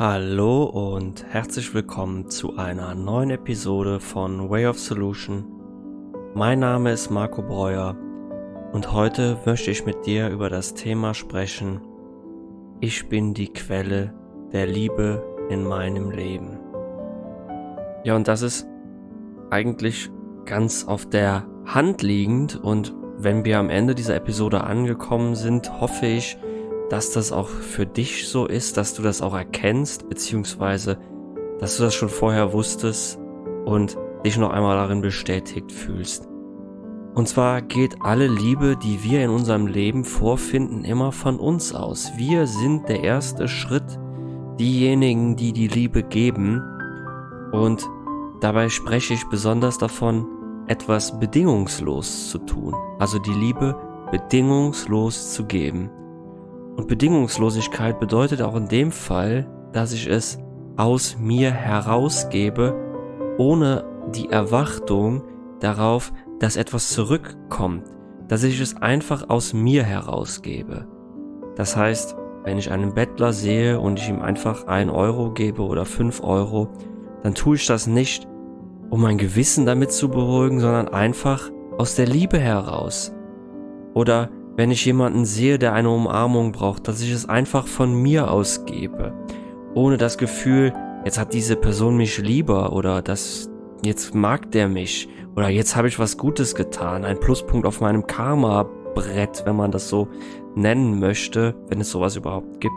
Hallo und herzlich willkommen zu einer neuen Episode von Way of Solution. Mein Name ist Marco Breuer und heute möchte ich mit dir über das Thema sprechen. Ich bin die Quelle der Liebe in meinem Leben. Ja, und das ist eigentlich ganz auf der Hand liegend und wenn wir am Ende dieser Episode angekommen sind, hoffe ich, dass das auch für dich so ist, dass du das auch erkennst, beziehungsweise dass du das schon vorher wusstest und dich noch einmal darin bestätigt fühlst. Und zwar geht alle Liebe, die wir in unserem Leben vorfinden, immer von uns aus. Wir sind der erste Schritt, diejenigen, die die Liebe geben. Und dabei spreche ich besonders davon, etwas bedingungslos zu tun. Also die Liebe bedingungslos zu geben. Und Bedingungslosigkeit bedeutet auch in dem Fall, dass ich es aus mir herausgebe, ohne die Erwartung darauf, dass etwas zurückkommt, dass ich es einfach aus mir herausgebe. Das heißt, wenn ich einen Bettler sehe und ich ihm einfach ein Euro gebe oder fünf Euro, dann tue ich das nicht, um mein Gewissen damit zu beruhigen, sondern einfach aus der Liebe heraus. Oder wenn ich jemanden sehe, der eine Umarmung braucht, dass ich es einfach von mir aus gebe, ohne das Gefühl, jetzt hat diese Person mich lieber oder das jetzt mag der mich oder jetzt habe ich was Gutes getan, ein Pluspunkt auf meinem Karma-Brett, wenn man das so nennen möchte, wenn es sowas überhaupt gibt,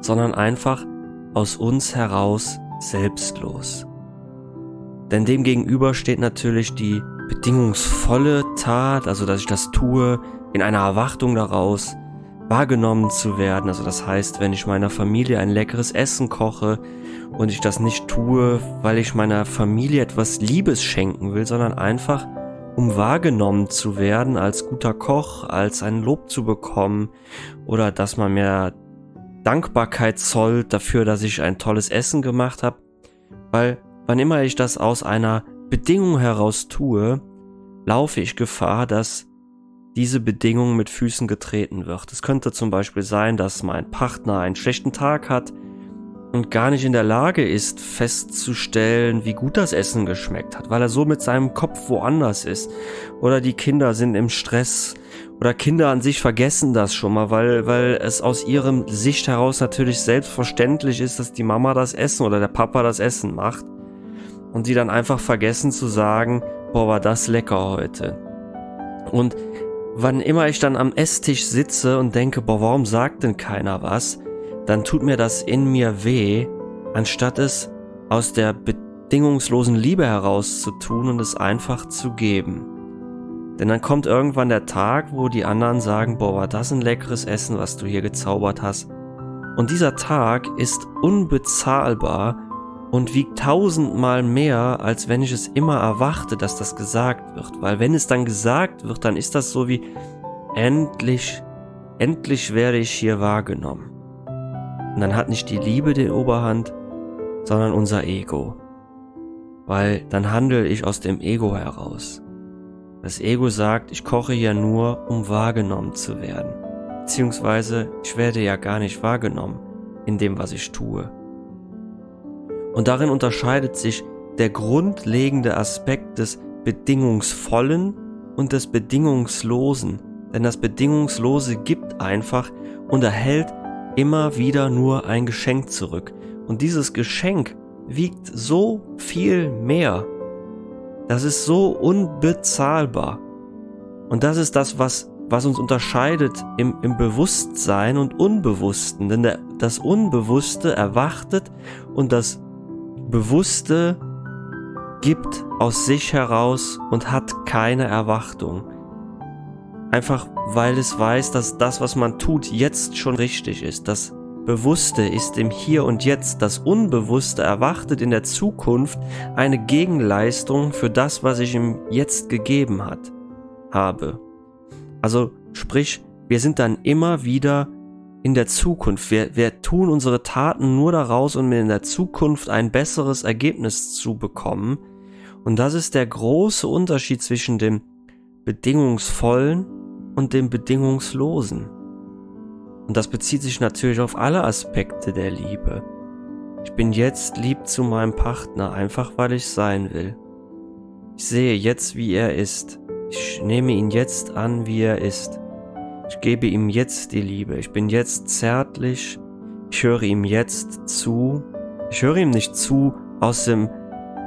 sondern einfach aus uns heraus selbstlos. Denn dem gegenüber steht natürlich die bedingungsvolle Tat, also dass ich das tue, in einer Erwartung daraus, wahrgenommen zu werden. Also das heißt, wenn ich meiner Familie ein leckeres Essen koche und ich das nicht tue, weil ich meiner Familie etwas Liebes schenken will, sondern einfach, um wahrgenommen zu werden als guter Koch, als ein Lob zu bekommen oder dass man mir Dankbarkeit zollt dafür, dass ich ein tolles Essen gemacht habe. Weil wann immer ich das aus einer Bedingung heraus tue, laufe ich Gefahr, dass diese Bedingung mit Füßen getreten wird. Es könnte zum Beispiel sein, dass mein Partner einen schlechten Tag hat und gar nicht in der Lage ist, festzustellen, wie gut das Essen geschmeckt hat, weil er so mit seinem Kopf woanders ist. Oder die Kinder sind im Stress. Oder Kinder an sich vergessen das schon mal, weil, weil es aus ihrem Sicht heraus natürlich selbstverständlich ist, dass die Mama das Essen oder der Papa das Essen macht und die dann einfach vergessen zu sagen, boah, war das lecker heute. Und wann immer ich dann am Esstisch sitze und denke, boah, warum sagt denn keiner was, dann tut mir das in mir weh, anstatt es aus der bedingungslosen Liebe heraus zu tun und es einfach zu geben. Denn dann kommt irgendwann der Tag, wo die anderen sagen, boah, war das ein leckeres Essen, was du hier gezaubert hast. Und dieser Tag ist unbezahlbar und wiegt tausendmal mehr, als wenn ich es immer erwarte, dass das gesagt wird. Weil wenn es dann gesagt wird, dann ist das so wie endlich, endlich werde ich hier wahrgenommen. Und dann hat nicht die Liebe die Oberhand, sondern unser Ego. Weil dann handle ich aus dem Ego heraus. Das Ego sagt, ich koche ja nur, um wahrgenommen zu werden. Beziehungsweise ich werde ja gar nicht wahrgenommen in dem, was ich tue. Und darin unterscheidet sich der grundlegende Aspekt des Bedingungsvollen und des Bedingungslosen. Denn das Bedingungslose gibt einfach und erhält immer wieder nur ein Geschenk zurück. Und dieses Geschenk wiegt so viel mehr. Das ist so unbezahlbar. Und das ist das, was, was uns unterscheidet im, im Bewusstsein und Unbewussten. Denn der, das Unbewusste erwartet und das Bewusste gibt aus sich heraus und hat keine Erwartung. Einfach weil es weiß, dass das, was man tut, jetzt schon richtig ist. Das Bewusste ist im Hier und Jetzt. Das Unbewusste erwartet in der Zukunft eine Gegenleistung für das, was ich ihm jetzt gegeben hat, habe. Also sprich, wir sind dann immer wieder in der Zukunft. Wir, wir tun unsere Taten nur daraus, um in der Zukunft ein besseres Ergebnis zu bekommen. Und das ist der große Unterschied zwischen dem bedingungsvollen und dem bedingungslosen. Und das bezieht sich natürlich auf alle Aspekte der Liebe. Ich bin jetzt lieb zu meinem Partner, einfach weil ich sein will. Ich sehe jetzt, wie er ist. Ich nehme ihn jetzt an, wie er ist. Ich gebe ihm jetzt die Liebe. Ich bin jetzt zärtlich. Ich höre ihm jetzt zu. Ich höre ihm nicht zu aus dem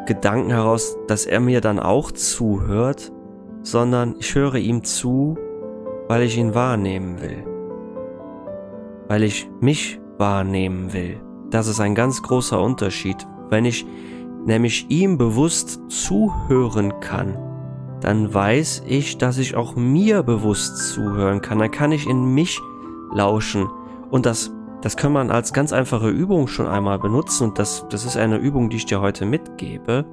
Gedanken heraus, dass er mir dann auch zuhört, sondern ich höre ihm zu, weil ich ihn wahrnehmen will. Weil ich mich wahrnehmen will. Das ist ein ganz großer Unterschied. Wenn ich nämlich ihm bewusst zuhören kann, dann weiß ich, dass ich auch mir bewusst zuhören kann. Dann kann ich in mich lauschen. Und das, das kann man als ganz einfache Übung schon einmal benutzen. Und das, das ist eine Übung, die ich dir heute mitgebe.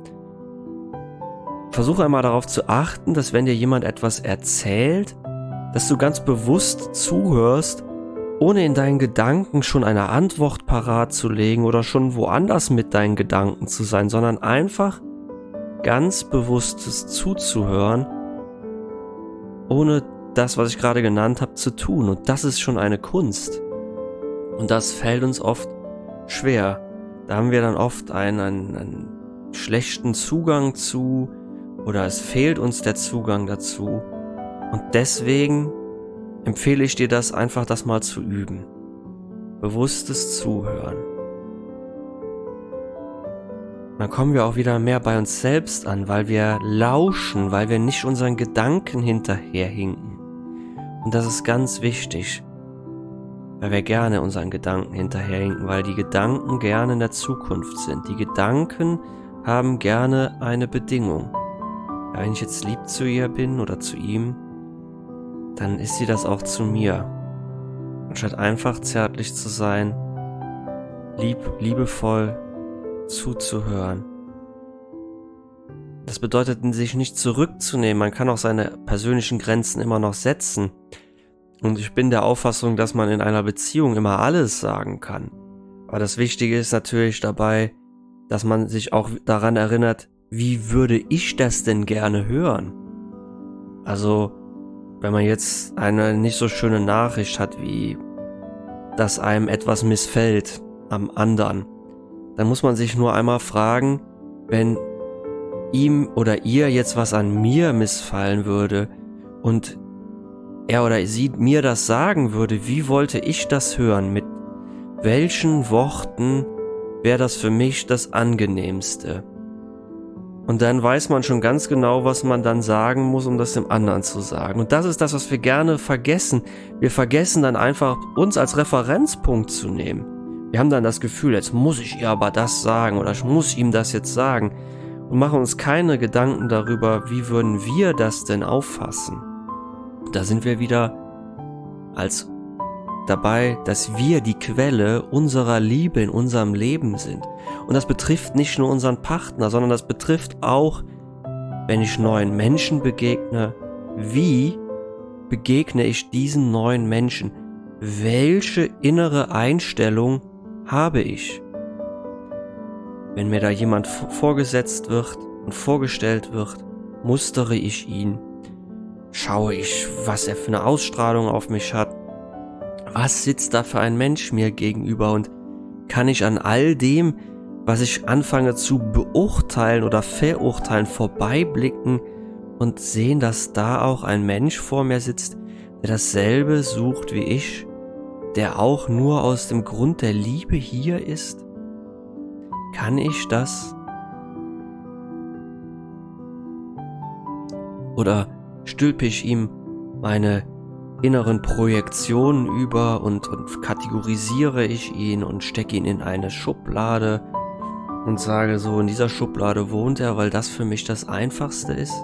Versuche einmal darauf zu achten, dass wenn dir jemand etwas erzählt, dass du ganz bewusst zuhörst, ohne in deinen Gedanken schon eine Antwort parat zu legen oder schon woanders mit deinen Gedanken zu sein, sondern einfach ganz bewusstes zuzuhören, ohne das, was ich gerade genannt habe, zu tun. Und das ist schon eine Kunst. Und das fällt uns oft schwer. Da haben wir dann oft einen, einen, einen schlechten Zugang zu oder es fehlt uns der Zugang dazu. Und deswegen empfehle ich dir das einfach, das mal zu üben. Bewusstes Zuhören. Dann kommen wir auch wieder mehr bei uns selbst an, weil wir lauschen, weil wir nicht unseren Gedanken hinterherhinken. Und das ist ganz wichtig, weil wir gerne unseren Gedanken hinterherhinken, weil die Gedanken gerne in der Zukunft sind. Die Gedanken haben gerne eine Bedingung. Wenn ich jetzt lieb zu ihr bin oder zu ihm, dann ist sie das auch zu mir. Anstatt einfach zärtlich zu sein, lieb, liebevoll, zuzuhören. Das bedeutet, sich nicht zurückzunehmen. Man kann auch seine persönlichen Grenzen immer noch setzen. Und ich bin der Auffassung, dass man in einer Beziehung immer alles sagen kann. Aber das Wichtige ist natürlich dabei, dass man sich auch daran erinnert, wie würde ich das denn gerne hören? Also, wenn man jetzt eine nicht so schöne Nachricht hat, wie dass einem etwas missfällt am anderen, dann muss man sich nur einmal fragen, wenn ihm oder ihr jetzt was an mir missfallen würde und er oder sie mir das sagen würde, wie wollte ich das hören? Mit welchen Worten wäre das für mich das angenehmste? Und dann weiß man schon ganz genau, was man dann sagen muss, um das dem anderen zu sagen. Und das ist das, was wir gerne vergessen. Wir vergessen dann einfach, uns als Referenzpunkt zu nehmen. Wir haben dann das Gefühl, jetzt muss ich ihr aber das sagen oder ich muss ihm das jetzt sagen und machen uns keine Gedanken darüber, wie würden wir das denn auffassen. Da sind wir wieder als dabei, dass wir die Quelle unserer Liebe in unserem Leben sind. Und das betrifft nicht nur unseren Partner, sondern das betrifft auch, wenn ich neuen Menschen begegne, wie begegne ich diesen neuen Menschen? Welche innere Einstellung habe ich. Wenn mir da jemand vorgesetzt wird und vorgestellt wird, mustere ich ihn, schaue ich, was er für eine Ausstrahlung auf mich hat, was sitzt da für ein Mensch mir gegenüber? Und kann ich an all dem, was ich anfange zu beurteilen oder verurteilen, vorbeiblicken und sehen, dass da auch ein Mensch vor mir sitzt, der dasselbe sucht wie ich der auch nur aus dem Grund der Liebe hier ist? Kann ich das? Oder stülpe ich ihm meine inneren Projektionen über und, und kategorisiere ich ihn und stecke ihn in eine Schublade und sage so, in dieser Schublade wohnt er, weil das für mich das Einfachste ist?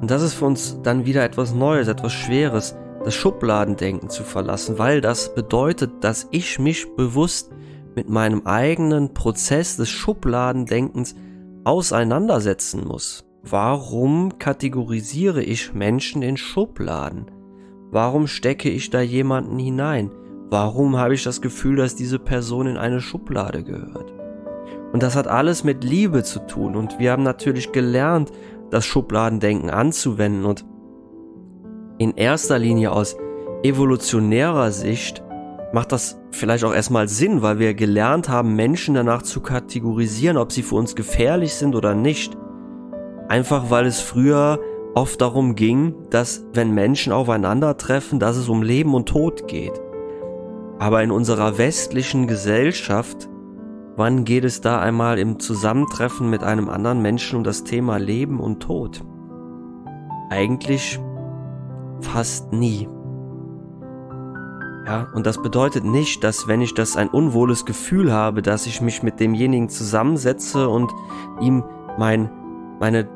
Und das ist für uns dann wieder etwas Neues, etwas Schweres, das Schubladendenken zu verlassen, weil das bedeutet, dass ich mich bewusst mit meinem eigenen Prozess des Schubladendenkens auseinandersetzen muss. Warum kategorisiere ich Menschen in Schubladen? Warum stecke ich da jemanden hinein? Warum habe ich das Gefühl, dass diese Person in eine Schublade gehört? Und das hat alles mit Liebe zu tun. Und wir haben natürlich gelernt, das Schubladendenken anzuwenden. Und in erster Linie aus evolutionärer Sicht macht das vielleicht auch erstmal Sinn, weil wir gelernt haben, Menschen danach zu kategorisieren, ob sie für uns gefährlich sind oder nicht. Einfach weil es früher oft darum ging, dass wenn Menschen aufeinandertreffen, dass es um Leben und Tod geht. Aber in unserer westlichen Gesellschaft, wann geht es da einmal im Zusammentreffen mit einem anderen Menschen um das Thema Leben und Tod? Eigentlich fast nie. Ja, und das bedeutet nicht, dass wenn ich das ein unwohles Gefühl habe, dass ich mich mit demjenigen zusammensetze und ihm mein, meine,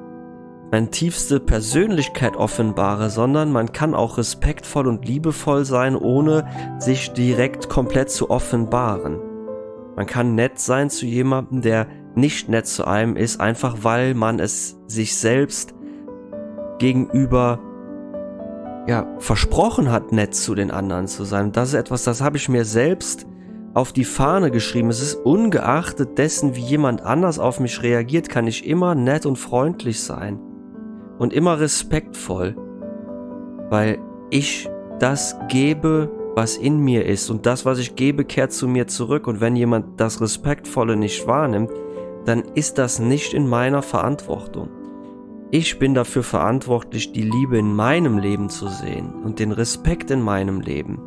meine tiefste Persönlichkeit offenbare, sondern man kann auch respektvoll und liebevoll sein, ohne sich direkt komplett zu offenbaren. Man kann nett sein zu jemandem, der nicht nett zu einem ist, einfach weil man es sich selbst gegenüber ja, versprochen hat, nett zu den anderen zu sein. Das ist etwas, das habe ich mir selbst auf die Fahne geschrieben. Es ist ungeachtet dessen, wie jemand anders auf mich reagiert, kann ich immer nett und freundlich sein. Und immer respektvoll. Weil ich das gebe, was in mir ist. Und das, was ich gebe, kehrt zu mir zurück. Und wenn jemand das Respektvolle nicht wahrnimmt, dann ist das nicht in meiner Verantwortung. Ich bin dafür verantwortlich, die Liebe in meinem Leben zu sehen und den Respekt in meinem Leben.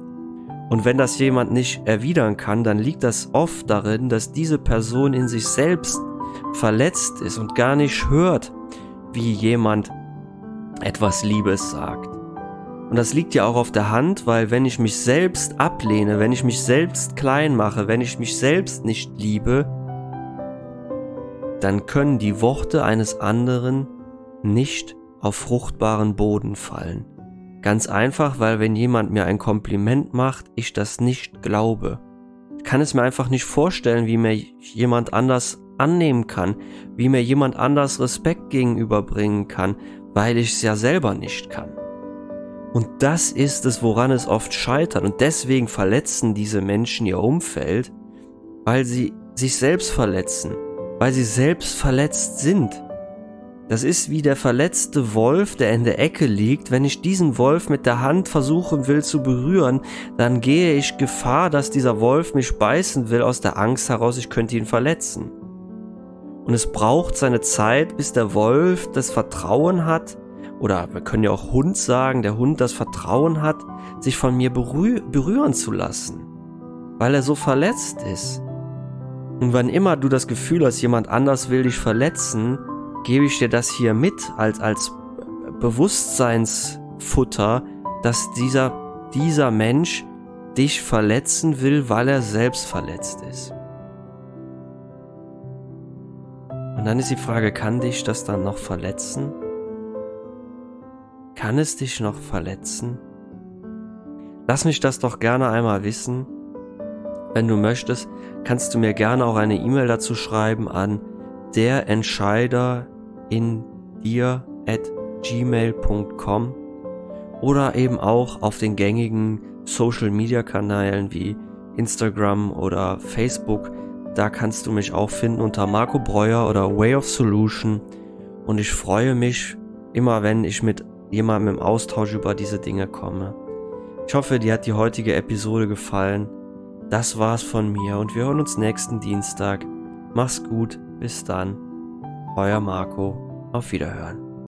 Und wenn das jemand nicht erwidern kann, dann liegt das oft darin, dass diese Person in sich selbst verletzt ist und gar nicht hört, wie jemand etwas Liebes sagt. Und das liegt ja auch auf der Hand, weil wenn ich mich selbst ablehne, wenn ich mich selbst klein mache, wenn ich mich selbst nicht liebe, dann können die Worte eines anderen nicht auf fruchtbaren Boden fallen. Ganz einfach, weil wenn jemand mir ein Kompliment macht, ich das nicht glaube. Ich kann es mir einfach nicht vorstellen, wie mir jemand anders annehmen kann, wie mir jemand anders Respekt gegenüberbringen kann, weil ich es ja selber nicht kann. Und das ist es, woran es oft scheitert. Und deswegen verletzen diese Menschen ihr Umfeld, weil sie sich selbst verletzen, weil sie selbst verletzt sind. Das ist wie der verletzte Wolf, der in der Ecke liegt. Wenn ich diesen Wolf mit der Hand versuchen will zu berühren, dann gehe ich Gefahr, dass dieser Wolf mich beißen will aus der Angst heraus, ich könnte ihn verletzen. Und es braucht seine Zeit, bis der Wolf das Vertrauen hat, oder wir können ja auch Hund sagen, der Hund das Vertrauen hat, sich von mir berühr berühren zu lassen, weil er so verletzt ist. Und wann immer du das Gefühl hast, jemand anders will dich verletzen, gebe ich dir das hier mit als, als Bewusstseinsfutter, dass dieser, dieser Mensch dich verletzen will, weil er selbst verletzt ist. Und dann ist die Frage, kann dich das dann noch verletzen? Kann es dich noch verletzen? Lass mich das doch gerne einmal wissen. Wenn du möchtest, kannst du mir gerne auch eine E-Mail dazu schreiben an der Entscheider in dir at gmail.com oder eben auch auf den gängigen Social Media Kanälen wie Instagram oder Facebook. Da kannst du mich auch finden unter Marco Breuer oder Way of Solution. Und ich freue mich immer, wenn ich mit jemandem im Austausch über diese Dinge komme. Ich hoffe, dir hat die heutige Episode gefallen. Das war's von mir und wir hören uns nächsten Dienstag. Mach's gut, bis dann. Euer Marco. Auf Wiederhören.